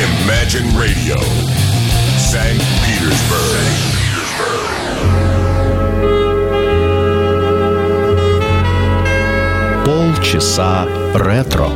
Imagine Radio, St. Petersburg. Полчаса ретро.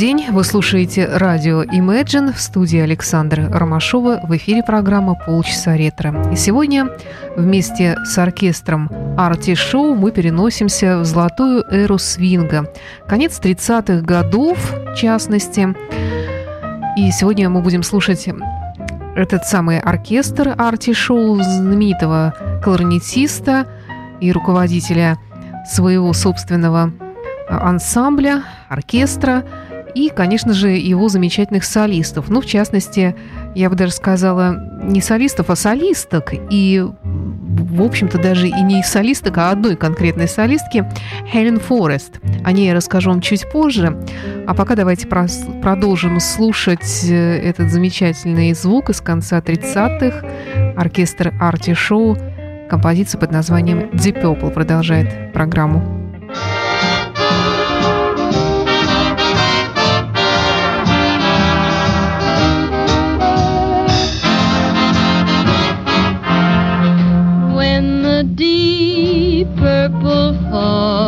Вы слушаете радио Imagine в студии Александра Ромашова. В эфире программа «Полчаса ретро». И сегодня вместе с оркестром Арти Шоу мы переносимся в золотую эру свинга. Конец 30-х годов, в частности. И сегодня мы будем слушать этот самый оркестр Арти Шоу, знаменитого кларнетиста и руководителя своего собственного ансамбля, оркестра – и, конечно же, его замечательных солистов. Ну, в частности, я бы даже сказала, не солистов, а солисток. И, в общем-то, даже и не солисток, а одной конкретной солистки Хелен Форест. О ней я расскажу вам чуть позже. А пока давайте продолжим слушать э, этот замечательный звук из конца 30-х. Оркестр Арти Шоу. Композиция под названием Deep Purple продолжает программу. Oh.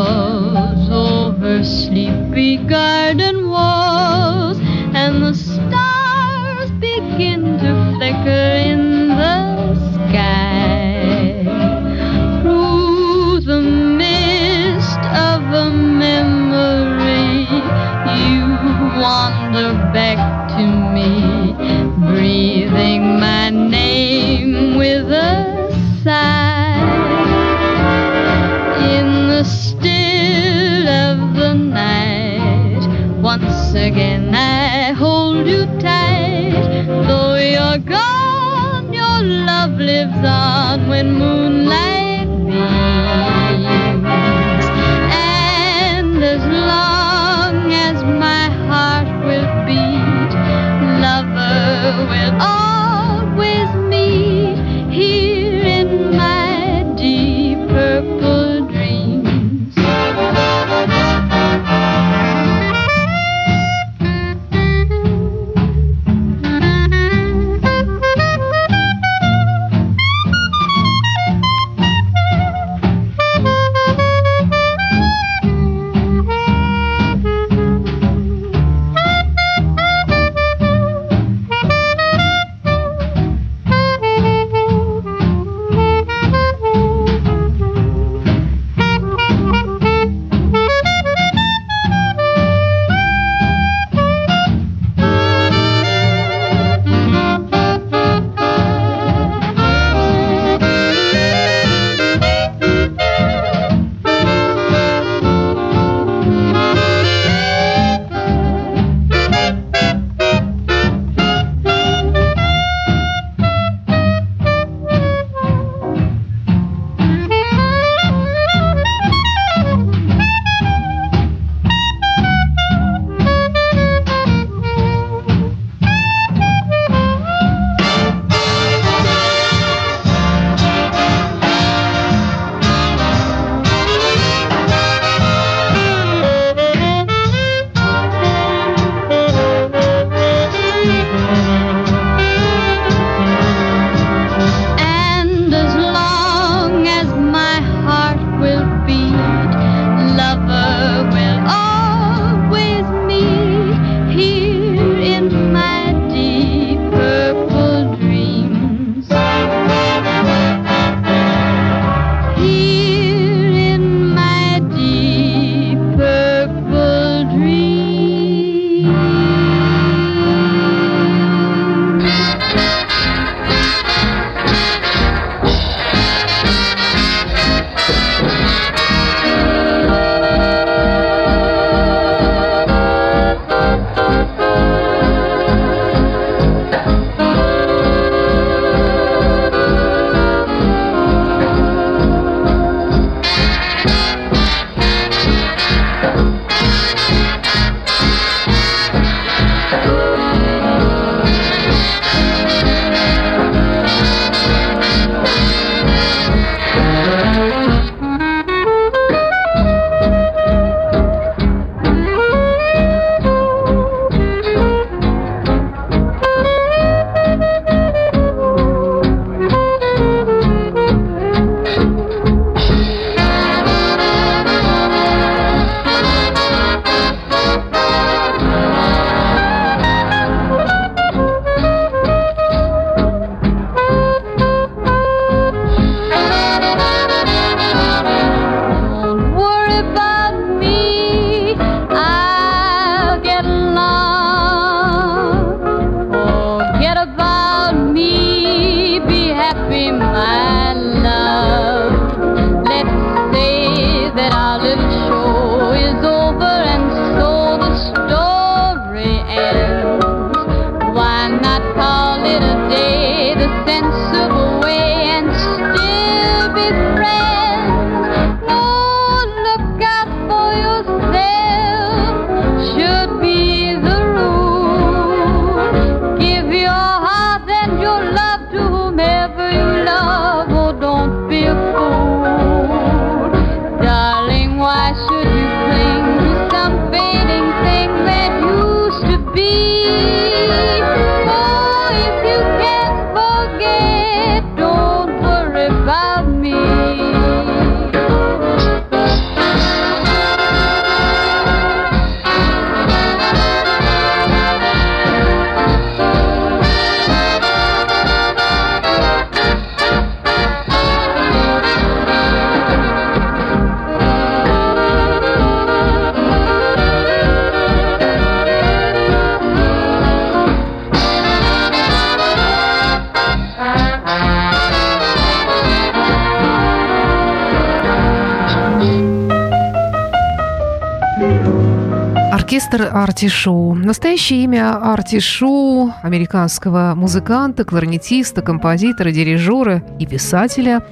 Оркестр Арти Шоу. Настоящее имя Арти Шоу, американского музыканта, кларнетиста, композитора, дирижера и писателя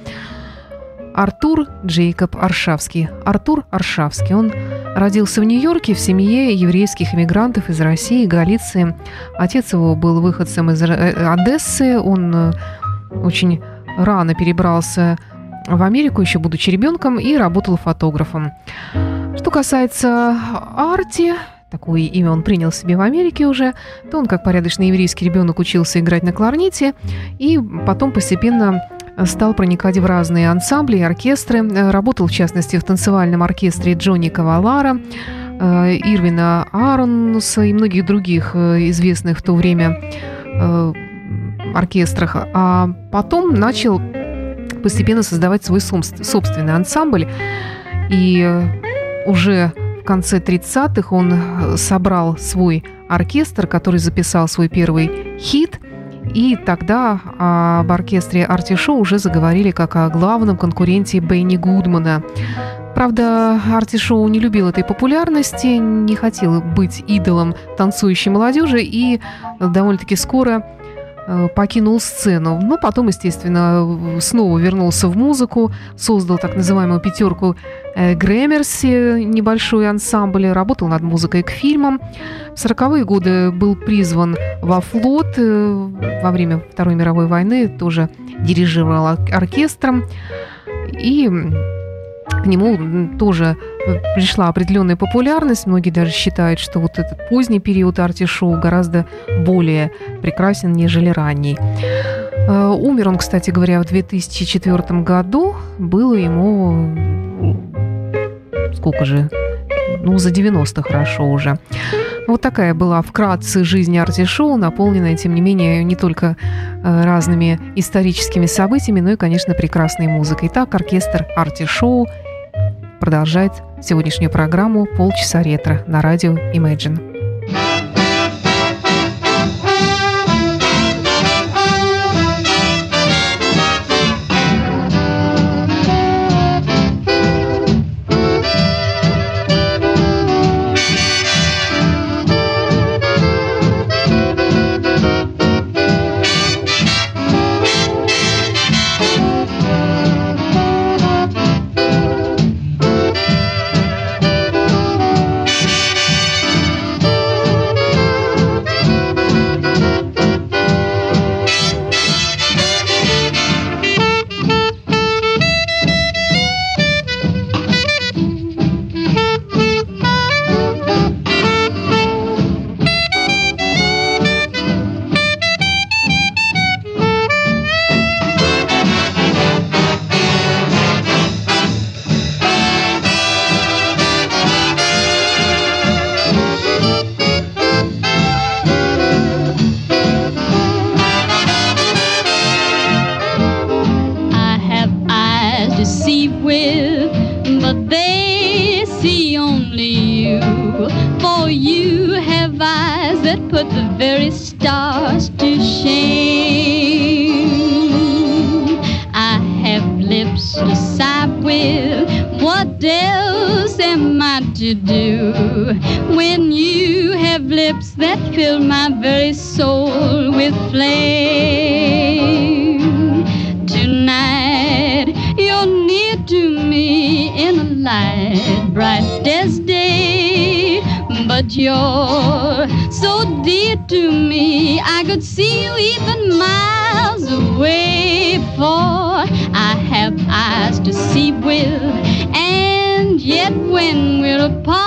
Артур Джейкоб Аршавский. Артур Аршавский. Он родился в Нью-Йорке в семье еврейских иммигрантов из России и Галиции. Отец его был выходцем из э, Одессы. Он э, очень рано перебрался в Америку, еще будучи ребенком, и работал фотографом. Что касается Арти, такое имя он принял себе в Америке уже, то он, как порядочный еврейский ребенок, учился играть на кларнете, и потом постепенно стал проникать в разные ансамбли и оркестры. Работал, в частности, в танцевальном оркестре Джонни Кавалара, э, Ирвина Аронуса и многих других э, известных в то время э, оркестрах. А потом начал постепенно создавать свой собственный ансамбль. И уже в конце 30-х он собрал свой оркестр, который записал свой первый хит. И тогда об оркестре Арти Шоу уже заговорили как о главном конкуренте Бенни Гудмана. Правда, Арти Шоу не любил этой популярности, не хотел быть идолом танцующей молодежи и довольно-таки скоро Э, покинул сцену. Но потом, естественно, снова вернулся в музыку, создал так называемую пятерку э, Грэмерси, небольшой ансамбль, работал над музыкой к фильмам. В 40-е годы был призван во флот э, во время Второй мировой войны, тоже дирижировал оркестром. И к нему тоже пришла определенная популярность. Многие даже считают, что вот этот поздний период арти-шоу гораздо более прекрасен, нежели ранний. Э, умер он, кстати говоря, в 2004 году. Было ему... Сколько же? Ну, за 90 хорошо уже. Вот такая была вкратце жизнь арти-шоу, наполненная, тем не менее, не только э, разными историческими событиями, но и, конечно, прекрасной музыкой. Итак, оркестр арти-шоу продолжает сегодняшнюю программу «Полчаса ретро» на радио Imagine. for I have eyes to see with, and yet when we're apart.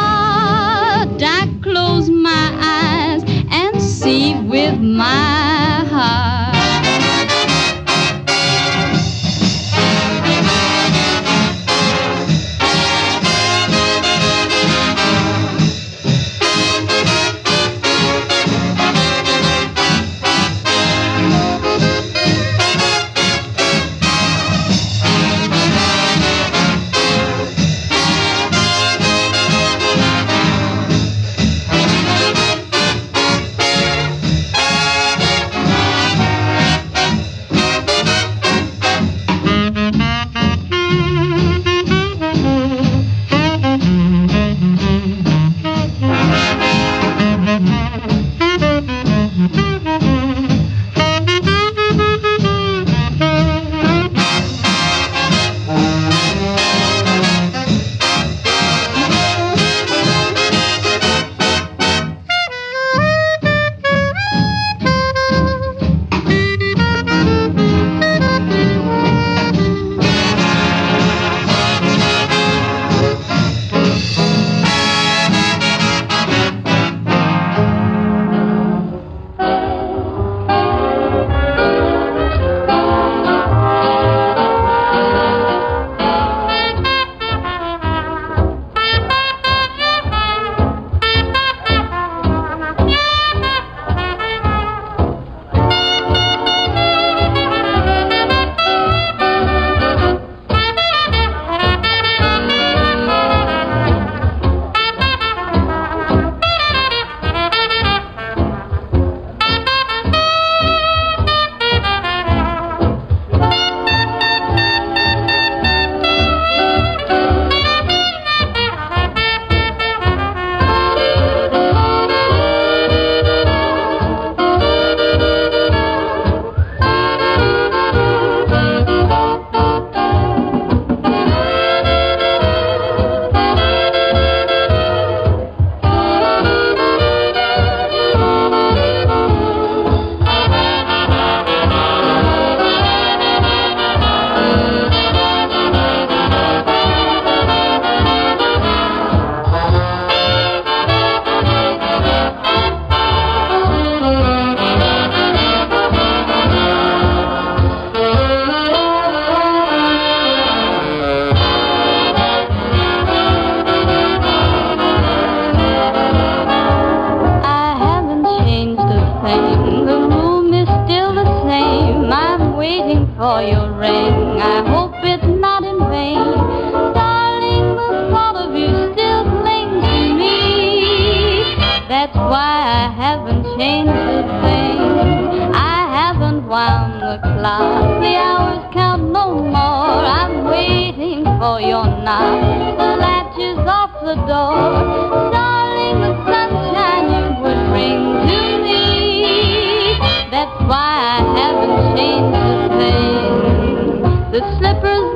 Waiting for your knock. The latch is off the door. Darling, the sunshine you would bring to me. That's why I haven't changed a thing. The slippers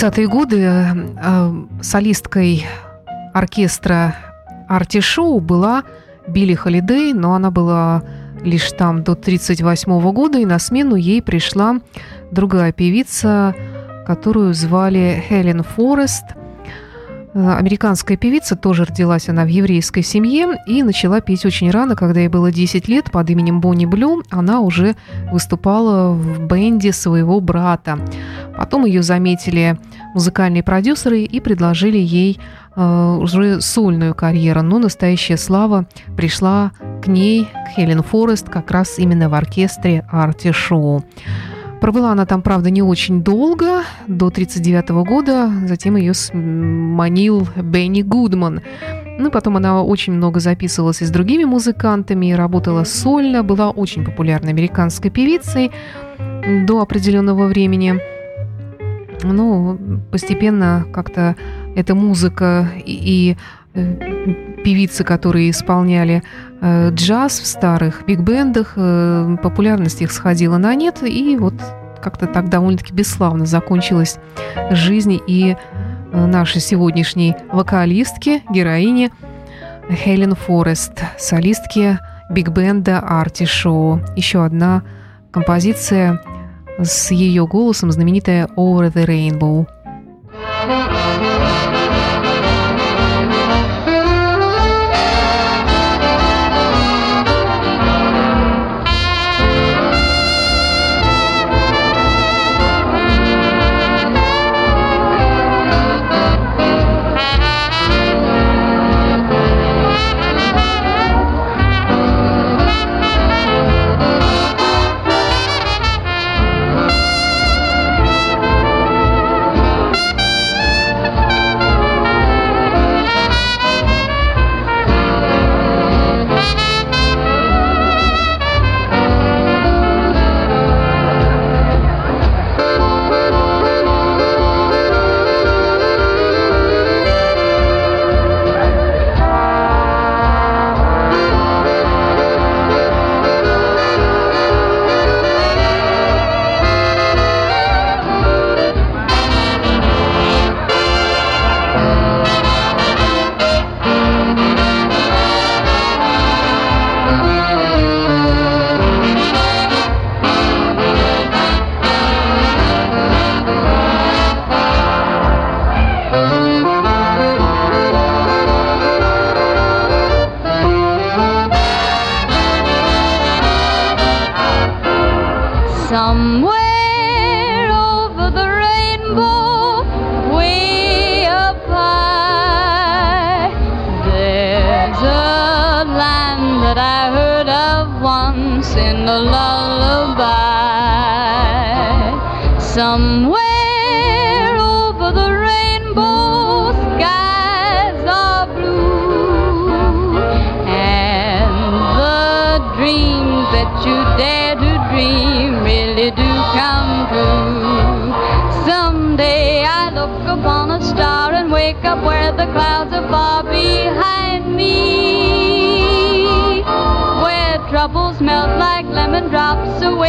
30-е годы э, солисткой оркестра Арти Шоу была Билли Холидей, но она была лишь там до 1938 года, и на смену ей пришла другая певица, которую звали Хелен Форест. Э, Американская певица, тоже родилась она в еврейской семье и начала петь очень рано, когда ей было 10 лет, под именем Бонни Блю. Она уже выступала в бенде своего брата. Потом ее заметили музыкальные продюсеры и предложили ей э, уже сольную карьеру. Но настоящая слава пришла к ней, к Хелен Форест, как раз именно в оркестре Арти Шоу. Пробыла она там, правда, не очень долго, до 1939 года. Затем ее сманил Бенни Гудман. Ну, и потом она очень много записывалась и с другими музыкантами, работала сольно, была очень популярной американской певицей до определенного времени. Ну, постепенно как-то эта музыка и, и певицы, которые исполняли э, джаз в старых биг-бендах, э, популярность их сходила на нет, и вот как-то так довольно-таки бесславно закончилась жизнь и э, нашей сегодняшней вокалистки, героини Хелен Форест, солистки биг-бенда Арти Шоу. Еще одна композиция с ее голосом, знаменитая Over the Rainbow. Over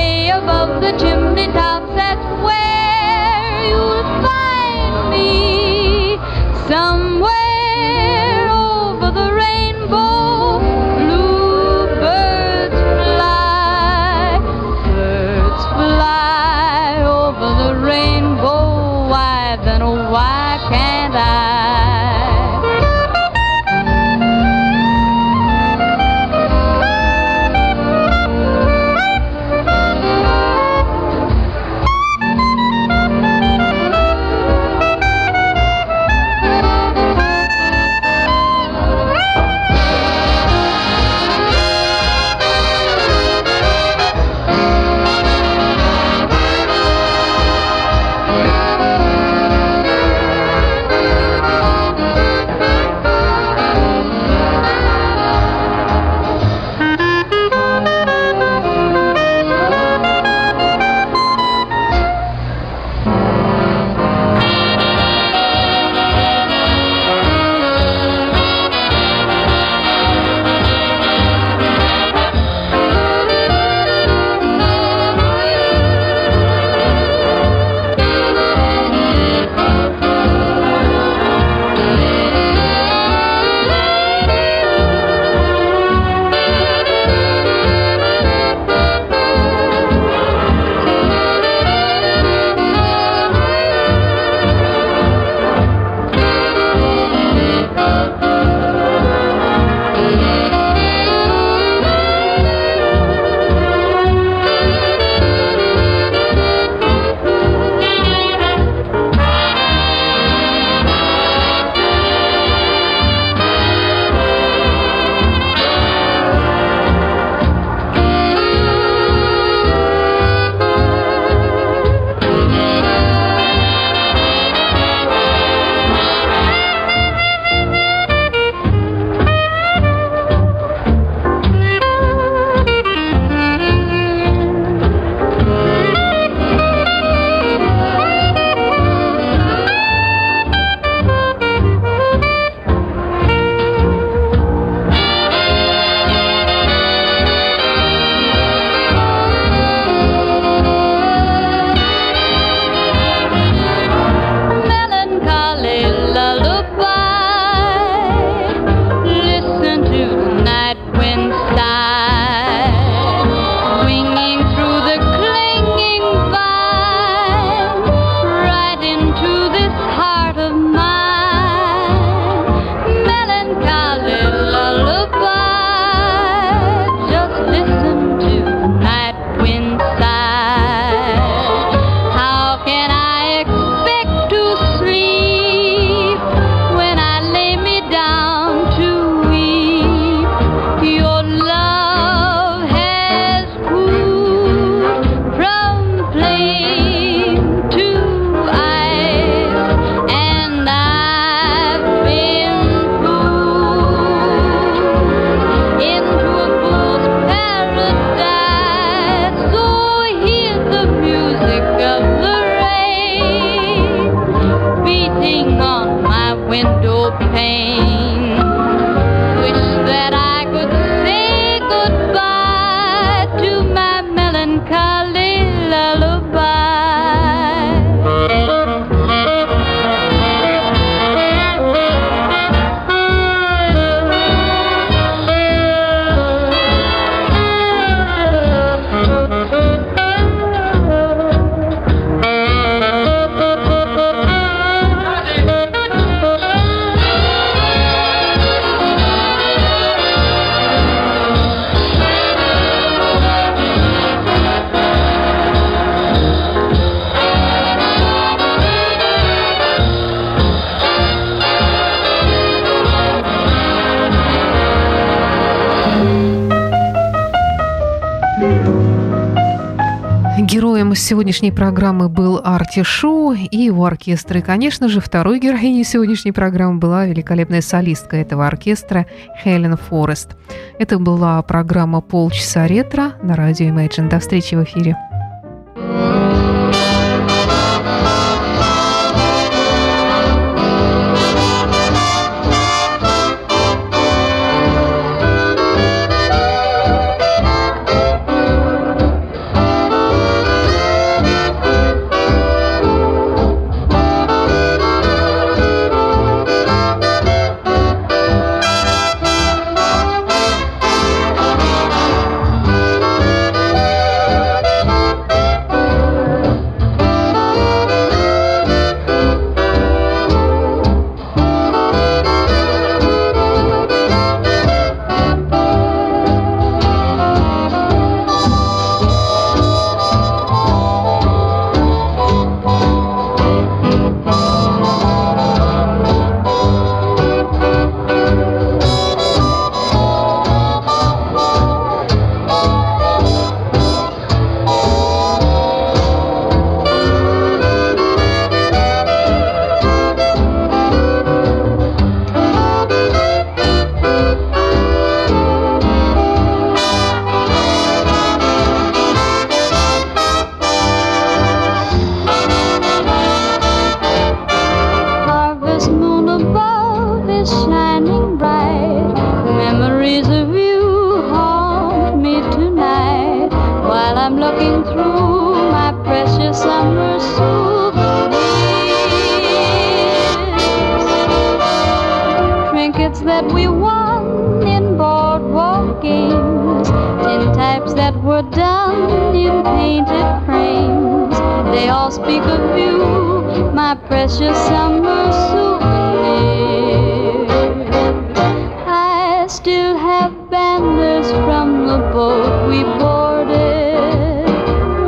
way above the chimney tops, that's where you'll find me. Some сегодняшней программы был Арти Шоу и его оркестр. И, конечно же, второй героиней сегодняшней программы была великолепная солистка этого оркестра Хелен Форест. Это была программа «Полчаса ретро» на радио Imagine. До встречи в эфире. that we won in boardwalk games, in types that were done in painted frames. They all speak of you, my precious summer souvenir. I still have banners from the boat we boarded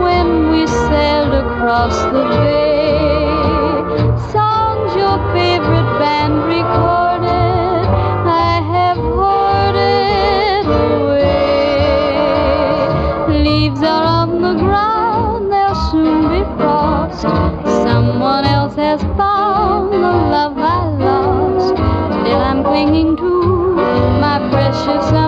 when we sailed across the bay. It's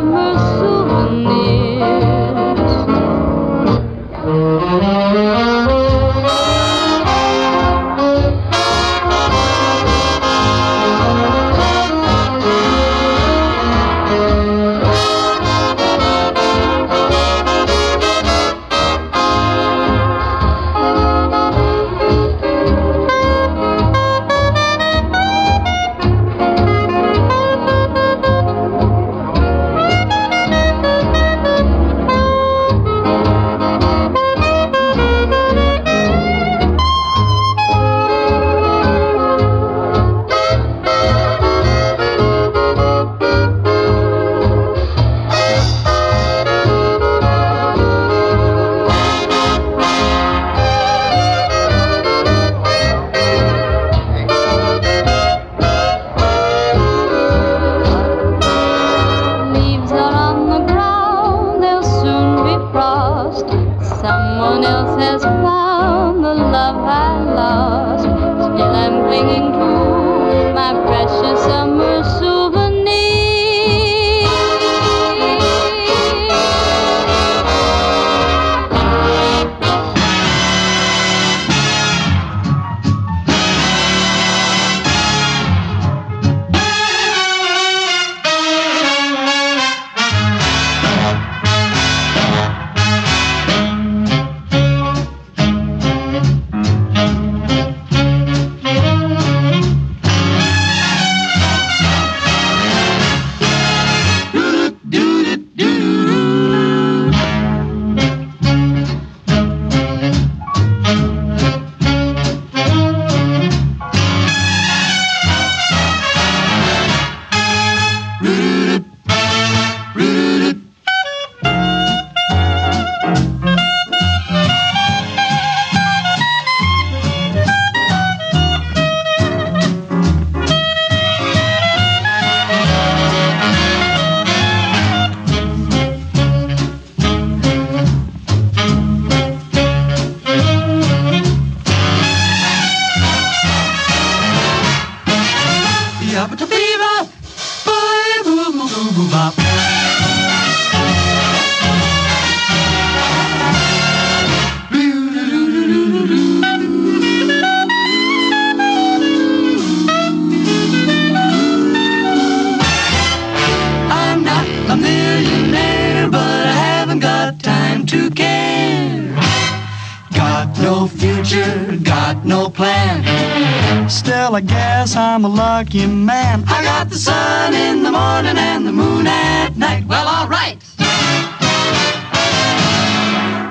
guess I'm a lucky man. I got the sun in the morning and the moon at night. Well, alright.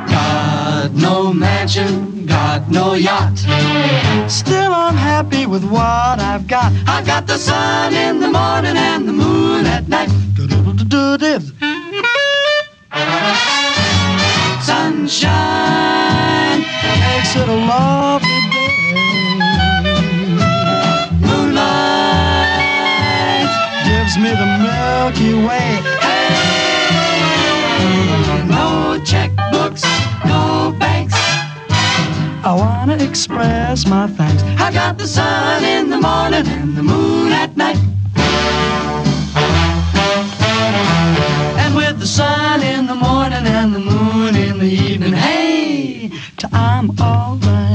Got no mansion, got no yacht. Still, I'm happy with what I've got. I got the sun in the morning and the moon at night. Sunshine makes it a lovely gives me the Milky Way. Hey, no checkbooks, no banks. I wanna express my thanks. I got the sun in the morning and the moon at night. And with the sun in the morning and the moon in the evening, hey, I'm alright.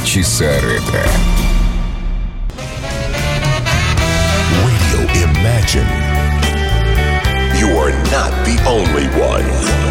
Полчаса ретро. Radio Imagine. You are not the only one.